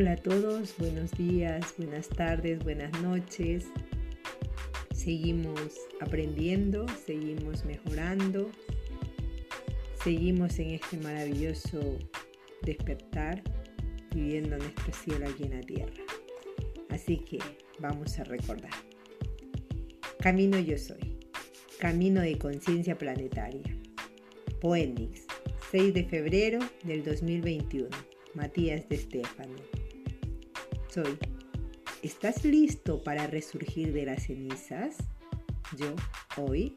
Hola a todos, buenos días, buenas tardes, buenas noches. Seguimos aprendiendo, seguimos mejorando, seguimos en este maravilloso despertar, viviendo nuestro cielo aquí en la tierra. Así que vamos a recordar. Camino yo soy, camino de conciencia planetaria. Poenix, 6 de febrero del 2021. Matías de Estefano. Soy. ¿Estás listo para resurgir de las cenizas? Yo, hoy,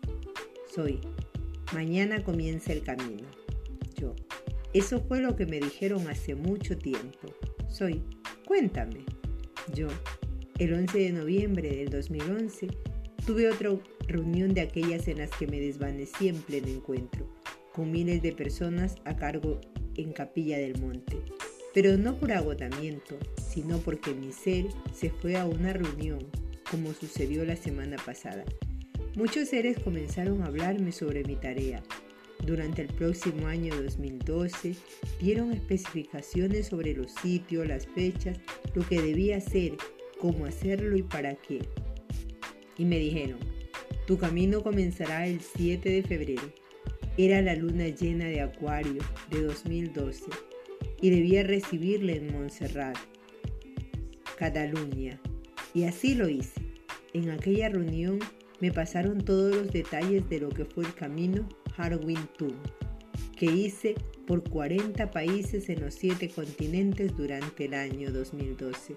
soy. Mañana comienza el camino. Yo. Eso fue lo que me dijeron hace mucho tiempo. Soy. Cuéntame. Yo. El 11 de noviembre del 2011 tuve otra reunión de aquellas en las que me desvanecí en pleno encuentro, con miles de personas a cargo en Capilla del Monte pero no por agotamiento, sino porque mi ser se fue a una reunión, como sucedió la semana pasada. Muchos seres comenzaron a hablarme sobre mi tarea. Durante el próximo año 2012 dieron especificaciones sobre los sitios, las fechas, lo que debía hacer, cómo hacerlo y para qué. Y me dijeron, tu camino comenzará el 7 de febrero. Era la luna llena de Acuario de 2012 y debía recibirle en Montserrat, Cataluña. Y así lo hice. En aquella reunión me pasaron todos los detalles de lo que fue el camino Harwin Tour, que hice por 40 países en los 7 continentes durante el año 2012,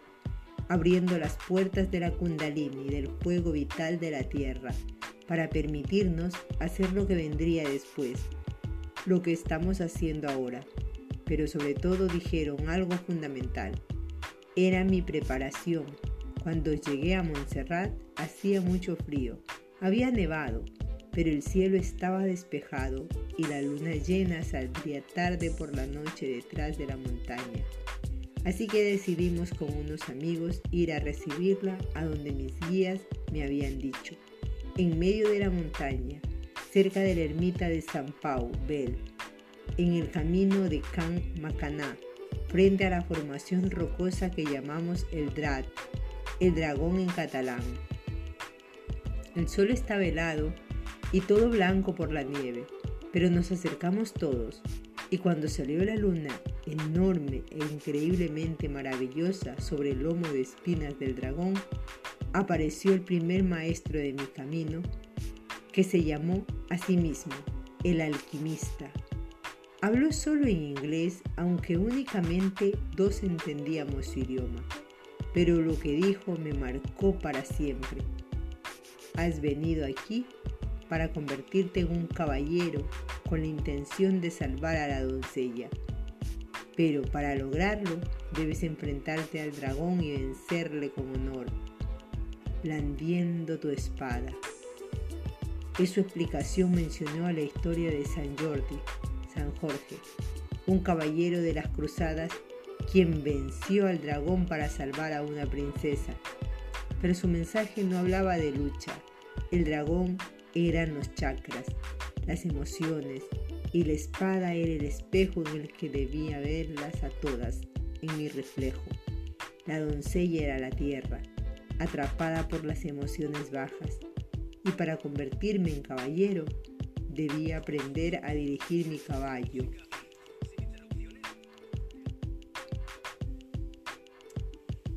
abriendo las puertas de la Kundalini, del fuego vital de la Tierra, para permitirnos hacer lo que vendría después, lo que estamos haciendo ahora, pero sobre todo dijeron algo fundamental. Era mi preparación. Cuando llegué a Montserrat hacía mucho frío. Había nevado, pero el cielo estaba despejado y la luna llena saldría tarde por la noche detrás de la montaña. Así que decidimos con unos amigos ir a recibirla a donde mis guías me habían dicho, en medio de la montaña, cerca de la ermita de San Pau, Bel, en el camino de Can Macaná, frente a la formación rocosa que llamamos el Drat, el dragón en catalán. El sol está velado y todo blanco por la nieve, pero nos acercamos todos y cuando salió la luna, enorme e increíblemente maravillosa sobre el lomo de espinas del dragón, apareció el primer maestro de mi camino, que se llamó a sí mismo el alquimista. Habló solo en inglés, aunque únicamente dos entendíamos su idioma, pero lo que dijo me marcó para siempre. Has venido aquí para convertirte en un caballero con la intención de salvar a la doncella. Pero para lograrlo debes enfrentarte al dragón y vencerle con honor, blandiendo tu espada. En su explicación mencionó a la historia de San Jordi, San Jorge, un caballero de las cruzadas quien venció al dragón para salvar a una princesa. Pero su mensaje no hablaba de lucha. El dragón eran los chakras, las emociones, y la espada era el espejo en el que debía verlas a todas en mi reflejo. La doncella era la tierra, atrapada por las emociones bajas, y para convertirme en caballero debía aprender a dirigir mi caballo.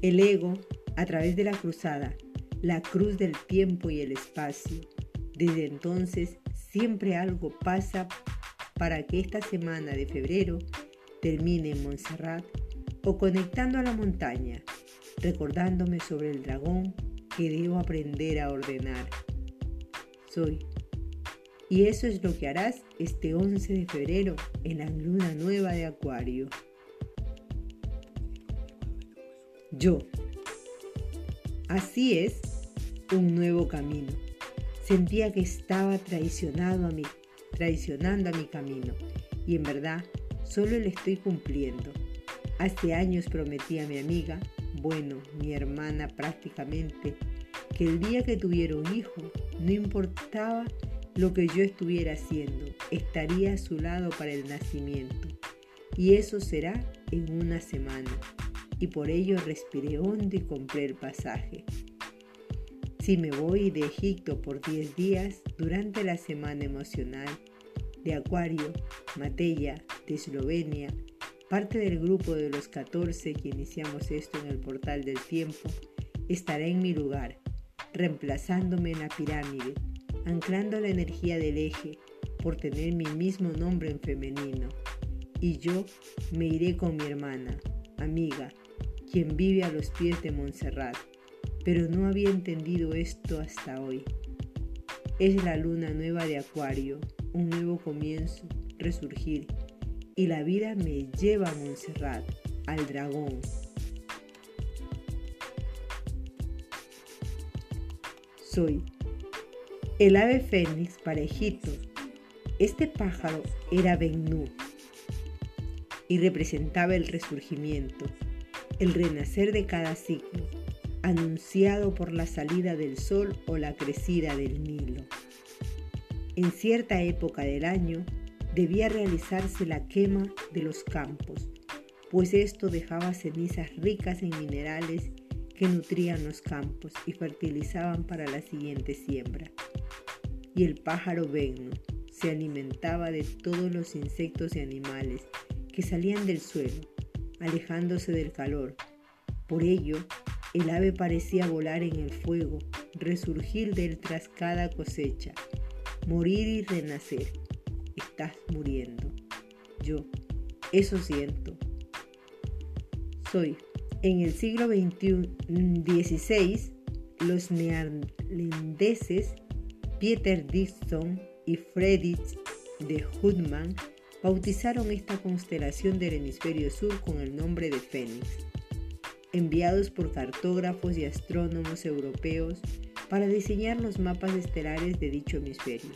El ego, a través de la cruzada, la cruz del tiempo y el espacio. Desde entonces siempre algo pasa para que esta semana de febrero termine en Montserrat o conectando a la montaña, recordándome sobre el dragón que debo aprender a ordenar. Soy y eso es lo que harás este 11 de febrero en la luna nueva de Acuario. Yo. Así es, un nuevo camino. Sentía que estaba traicionado a mi, traicionando a mi camino y en verdad solo le estoy cumpliendo. Hace años prometí a mi amiga, bueno, mi hermana prácticamente, que el día que tuviera un hijo, no importaba lo que yo estuviera haciendo, estaría a su lado para el nacimiento. Y eso será en una semana. y por ello respiré hondo y compré el pasaje. Si me voy de Egipto por 10 días, durante la semana emocional de Acuario, Matella, de Eslovenia, parte del grupo de los 14 que iniciamos esto en el portal del tiempo, estará en mi lugar, reemplazándome en la pirámide, anclando la energía del eje por tener mi mismo nombre en femenino. Y yo me iré con mi hermana, amiga, quien vive a los pies de Montserrat, pero no había entendido esto hasta hoy. Es la luna nueva de Acuario, un nuevo comienzo, resurgir, y la vida me lleva a Montserrat, al dragón. Soy el ave fénix para Egipto. Este pájaro era Bennu y representaba el resurgimiento, el renacer de cada ciclo, anunciado por la salida del sol o la crecida del Nilo. En cierta época del año debía realizarse la quema de los campos, pues esto dejaba cenizas ricas en minerales que nutrían los campos y fertilizaban para la siguiente siembra. Y el pájaro Benno se alimentaba de todos los insectos y animales que salían del suelo, alejándose del calor. Por ello, el ave parecía volar en el fuego, resurgir del tras cada cosecha, morir y renacer. Estás muriendo. Yo, eso siento. Soy. En el siglo XVI, los neerlandeses Peter Dixon y Friedrich de Hoodman bautizaron esta constelación del hemisferio sur con el nombre de Fénix, enviados por cartógrafos y astrónomos europeos para diseñar los mapas estelares de dicho hemisferio.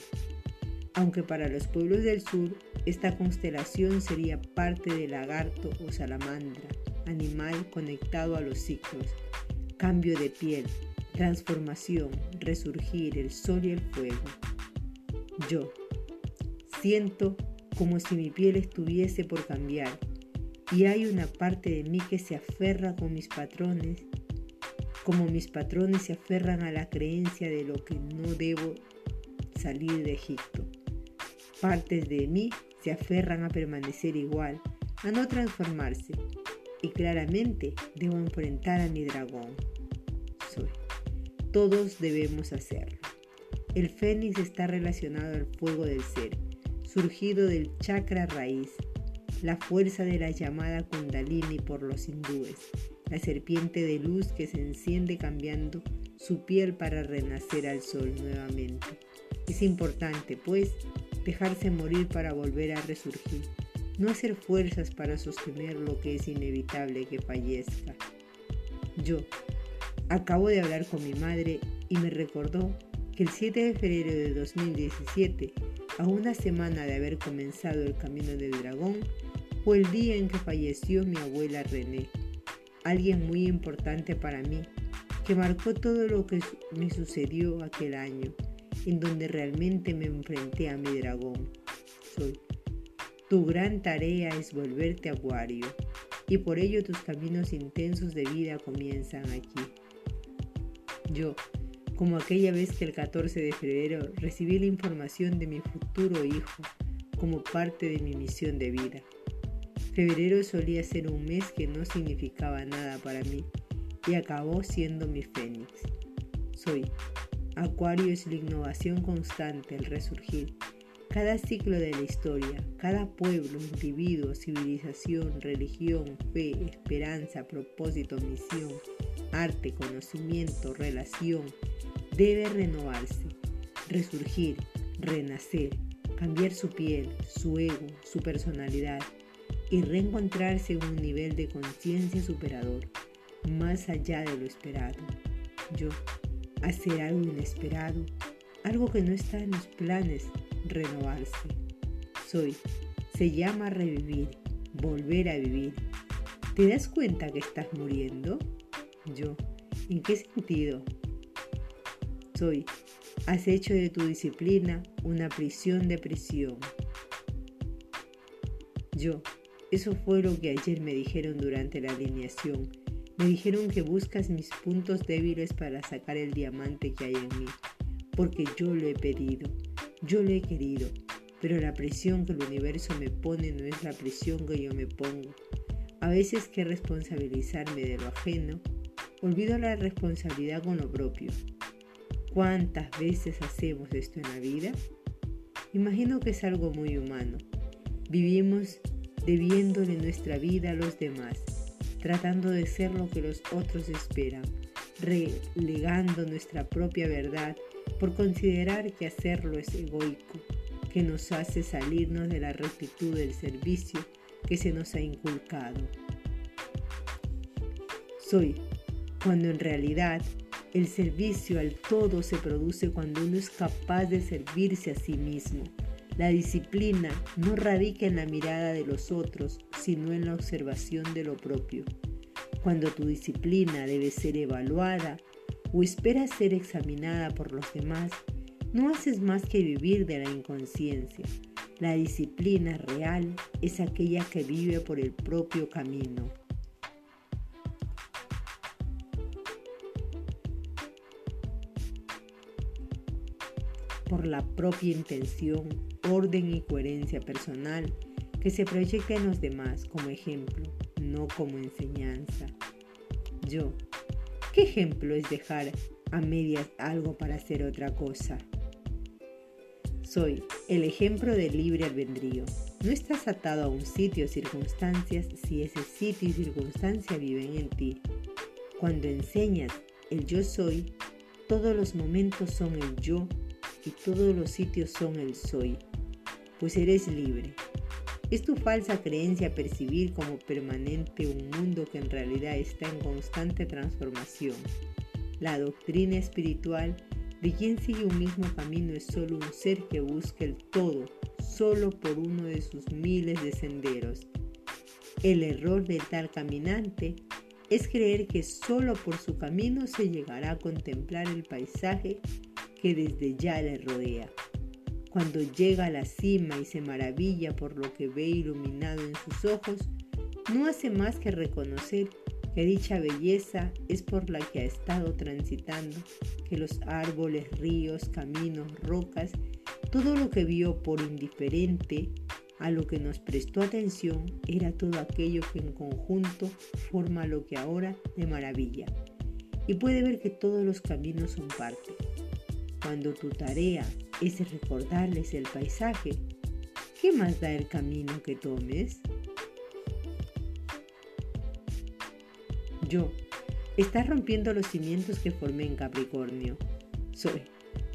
Aunque para los pueblos del sur esta constelación sería parte del lagarto o salamandra, animal conectado a los ciclos, cambio de piel, transformación, resurgir, el sol y el fuego. Yo siento como si mi piel estuviese por cambiar, y hay una parte de mí que se aferra con mis patrones, como mis patrones se aferran a la creencia de lo que no debo salir de Egipto. Partes de mí se aferran a permanecer igual, a no transformarse, y claramente debo enfrentar a mi dragón. Todos debemos hacerlo. El fénix está relacionado al fuego del ser surgido del chakra raíz, la fuerza de la llamada kundalini por los hindúes, la serpiente de luz que se enciende cambiando su piel para renacer al sol nuevamente. Es importante, pues, dejarse morir para volver a resurgir, no hacer fuerzas para sostener lo que es inevitable que fallezca. Yo acabo de hablar con mi madre y me recordó que el 7 de febrero de 2017 a una semana de haber comenzado el camino del dragón, fue el día en que falleció mi abuela René, alguien muy importante para mí, que marcó todo lo que me sucedió aquel año, en donde realmente me enfrenté a mi dragón. Soy. Tu gran tarea es volverte acuario, y por ello tus caminos intensos de vida comienzan aquí. Yo, como aquella vez que el 14 de febrero recibí la información de mi futuro hijo como parte de mi misión de vida. Febrero solía ser un mes que no significaba nada para mí y acabó siendo mi fénix. Soy. Acuario es la innovación constante, el resurgir. Cada ciclo de la historia, cada pueblo, individuo, civilización, religión, fe, esperanza, propósito, misión, arte, conocimiento, relación, debe renovarse, resurgir, renacer, cambiar su piel, su ego, su personalidad y reencontrarse en un nivel de conciencia superador, más allá de lo esperado. Yo, hacer algo inesperado, algo que no está en los planes, renovarse. Soy, se llama revivir, volver a vivir. ¿Te das cuenta que estás muriendo? Yo, ¿en qué sentido? soy. Has hecho de tu disciplina una prisión de prisión. Yo, Eso fue lo que ayer me dijeron durante la alineación. Me dijeron que buscas mis puntos débiles para sacar el diamante que hay en mí, porque yo lo he pedido, yo lo he querido, pero la presión que el universo me pone no es la presión que yo me pongo. A veces que responsabilizarme de lo ajeno, olvido la responsabilidad con lo propio. ¿Cuántas veces hacemos esto en la vida? Imagino que es algo muy humano. Vivimos debiéndole nuestra vida a los demás, tratando de ser lo que los otros esperan, relegando nuestra propia verdad por considerar que hacerlo es egoico, que nos hace salirnos de la rectitud del servicio que se nos ha inculcado. Soy, cuando en realidad el servicio al todo se produce cuando uno es capaz de servirse a sí mismo la disciplina no radica en la mirada de los otros, sino en la observación de lo propio. Cuando tu disciplina debe ser evaluada o espera ser examinada por los demás, no haces más que vivir de la inconsciencia. La disciplina real es aquella que vive por el propio camino. Por la propia intención, orden y coherencia personal que se proyecta en los demás como ejemplo, no como enseñanza. Yo, ¿qué ejemplo es dejar a medias algo para hacer otra cosa? Soy el ejemplo del libre albedrío. No estás atado a un sitio o circunstancias si ese sitio y circunstancia viven en ti. Cuando enseñas el yo soy, todos los momentos son el yo y todos los sitios son el soy, pues eres libre. Es tu falsa creencia percibir como permanente un mundo que en realidad está en constante transformación. La doctrina espiritual de quien sigue un mismo camino es solo un ser que busca el todo, solo por uno de sus miles de senderos. El error del tal caminante es creer que solo por su camino se llegará a contemplar el paisaje que desde ya le rodea. Cuando llega a la cima y se maravilla por lo que ve iluminado en sus ojos, no hace más que reconocer que dicha belleza es por la que ha estado transitando, que los árboles, ríos, caminos, rocas, todo lo que vio por indiferente a lo que nos prestó atención era todo aquello que en conjunto forma lo que ahora le maravilla. Y puede ver que todos los caminos son parte. Cuando tu tarea es recordarles el paisaje, ¿qué más da el camino que tomes? Yo, estás rompiendo los cimientos que formé en Capricornio. Soy.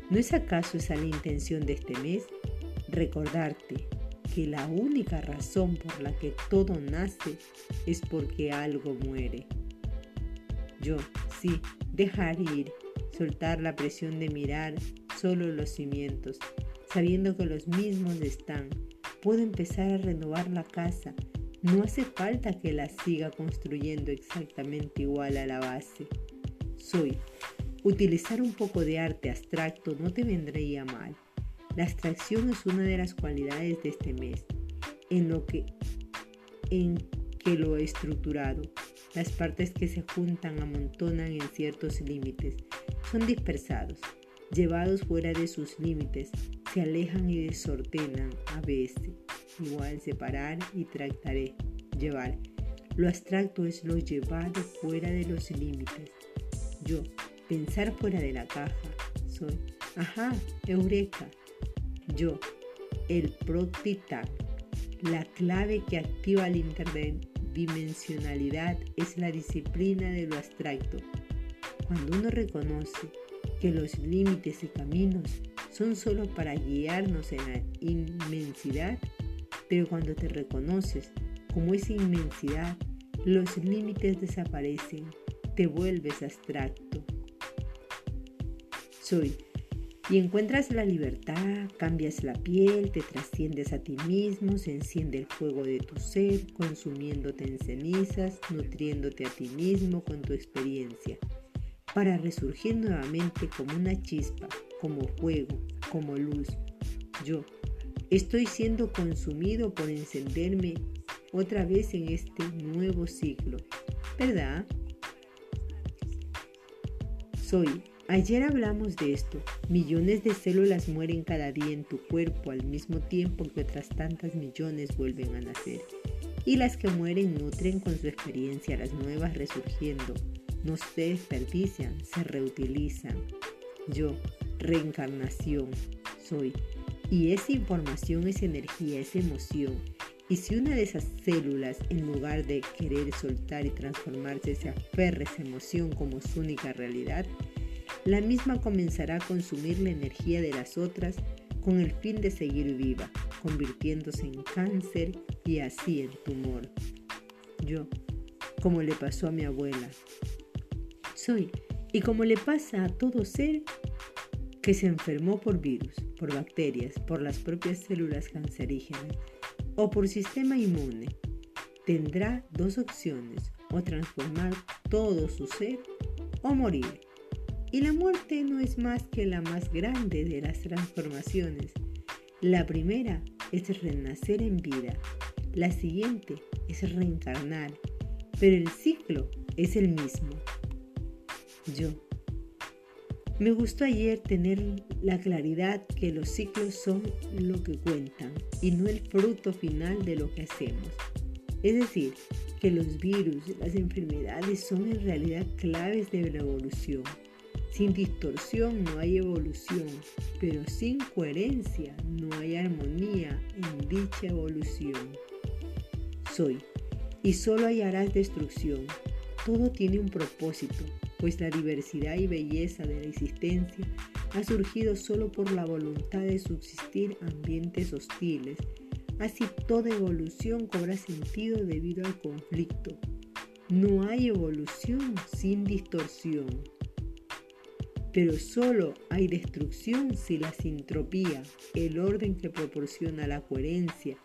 ¿No es acaso esa la intención de este mes? Recordarte que la única razón por la que todo nace es porque algo muere. Yo, sí, dejar ir soltar la presión de mirar solo los cimientos, sabiendo que los mismos están. Puedo empezar a renovar la casa. No hace falta que la siga construyendo exactamente igual a la base. Soy. Utilizar un poco de arte abstracto no te vendría mal. La abstracción es una de las cualidades de este mes, en lo que en que lo estructurado. Las partes que se juntan amontonan en ciertos límites, son dispersados, llevados fuera de sus límites, se alejan y desordenan a veces. Igual separar y trataré, llevar. Lo abstracto es lo llevado fuera de los límites. Yo, pensar fuera de la caja, soy, ajá, eureka. Yo, el proctitar. La clave que activa la interdimensionalidad es la disciplina de lo abstracto cuando uno reconoce que los límites y caminos son solo para guiarnos en la inmensidad, pero cuando te reconoces como esa inmensidad, los límites desaparecen, te vuelves abstracto. Soy. Y encuentras la libertad, cambias la piel, te trasciendes a ti mismo, se enciende el fuego de tu ser, consumiéndote en cenizas, nutriéndote a ti mismo con tu experiencia para resurgir nuevamente como una chispa, como fuego, como luz. Yo estoy siendo consumido por encenderme otra vez en este nuevo ciclo, ¿verdad? Soy. Ayer hablamos de esto. Millones de células mueren cada día en tu cuerpo al mismo tiempo que otras tantas millones vuelven a nacer. Y las que mueren nutren con su experiencia las nuevas resurgiendo. No se desperdician, se reutilizan. Yo, reencarnación, soy. Y esa información es energía, es emoción. Y si una de esas células, en lugar de querer soltar y transformarse, se aferra esa emoción como su única realidad, la misma comenzará a consumir la energía de las otras con el fin de seguir viva, convirtiéndose en cáncer y así en tumor. Yo, como le pasó a mi abuela, soy, y como le pasa a todo ser que se enfermó por virus, por bacterias, por las propias células cancerígenas o por sistema inmune, tendrá dos opciones, o transformar todo su ser o morir. Y la muerte no es más que la más grande de las transformaciones. La primera es renacer en vida, la siguiente es reencarnar, pero el ciclo es el mismo. Yo me gustó ayer tener la claridad que los ciclos son lo que cuentan y no el fruto final de lo que hacemos. Es decir, que los virus, las enfermedades son en realidad claves de la evolución. Sin distorsión no hay evolución, pero sin coherencia no hay armonía en dicha evolución. Soy, y solo hallarás destrucción. Todo tiene un propósito, pues la diversidad y belleza de la existencia ha surgido solo por la voluntad de subsistir ambientes hostiles. Así toda evolución cobra sentido debido al conflicto. No hay evolución sin distorsión. Pero solo hay destrucción si la sintropía, el orden que proporciona la coherencia,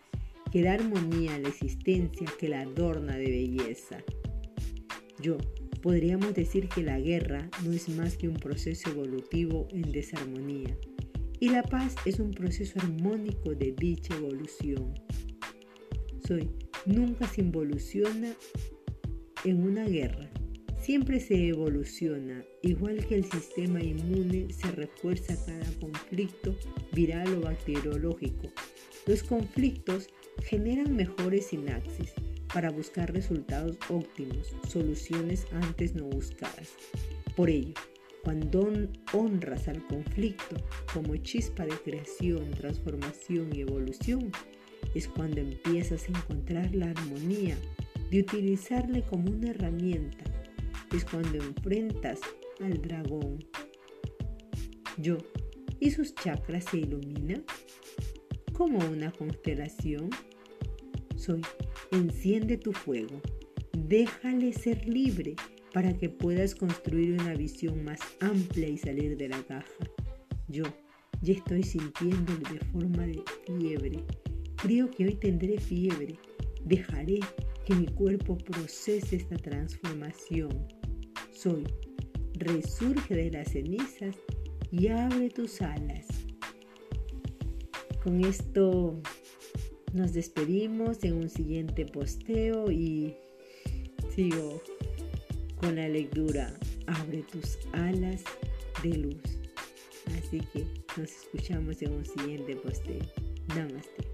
que da armonía a la existencia, que la adorna de belleza. Yo, Podríamos decir que la guerra no es más que un proceso evolutivo en desarmonía y la paz es un proceso armónico de dicha evolución. Soy, nunca se involuciona en una guerra, siempre se evoluciona, igual que el sistema inmune se refuerza cada conflicto viral o bacteriológico. Los conflictos generan mejores sinapsis, para buscar resultados óptimos, soluciones antes no buscadas. Por ello, cuando honras al conflicto como chispa de creación, transformación y evolución, es cuando empiezas a encontrar la armonía de utilizarle como una herramienta. Es cuando enfrentas al dragón. Yo, ¿y sus chakras se iluminan? Como una constelación. Soy Enciende tu fuego. Déjale ser libre para que puedas construir una visión más amplia y salir de la caja. Yo ya estoy sintiéndolo de forma de fiebre. Creo que hoy tendré fiebre. Dejaré que mi cuerpo procese esta transformación. Soy. Resurge de las cenizas y abre tus alas. Con esto nos despedimos en un siguiente posteo y sigo con la lectura Abre tus alas de luz. Así que nos escuchamos en un siguiente posteo. Namaste.